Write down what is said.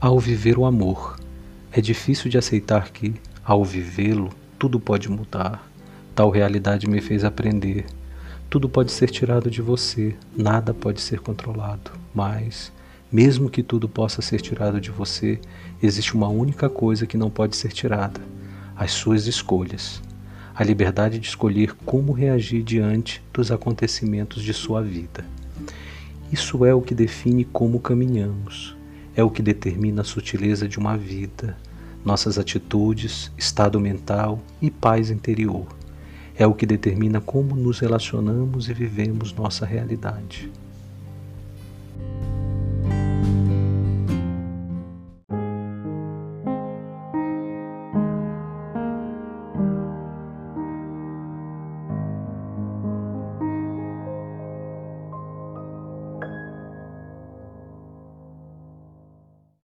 Ao viver o amor, é difícil de aceitar que, ao vivê-lo, tudo pode mudar. Tal realidade me fez aprender. Tudo pode ser tirado de você, nada pode ser controlado, mas, mesmo que tudo possa ser tirado de você, existe uma única coisa que não pode ser tirada: as suas escolhas. A liberdade de escolher como reagir diante dos acontecimentos de sua vida. Isso é o que define como caminhamos é o que determina a sutileza de uma vida, nossas atitudes, estado mental e paz interior. É o que determina como nos relacionamos e vivemos nossa realidade.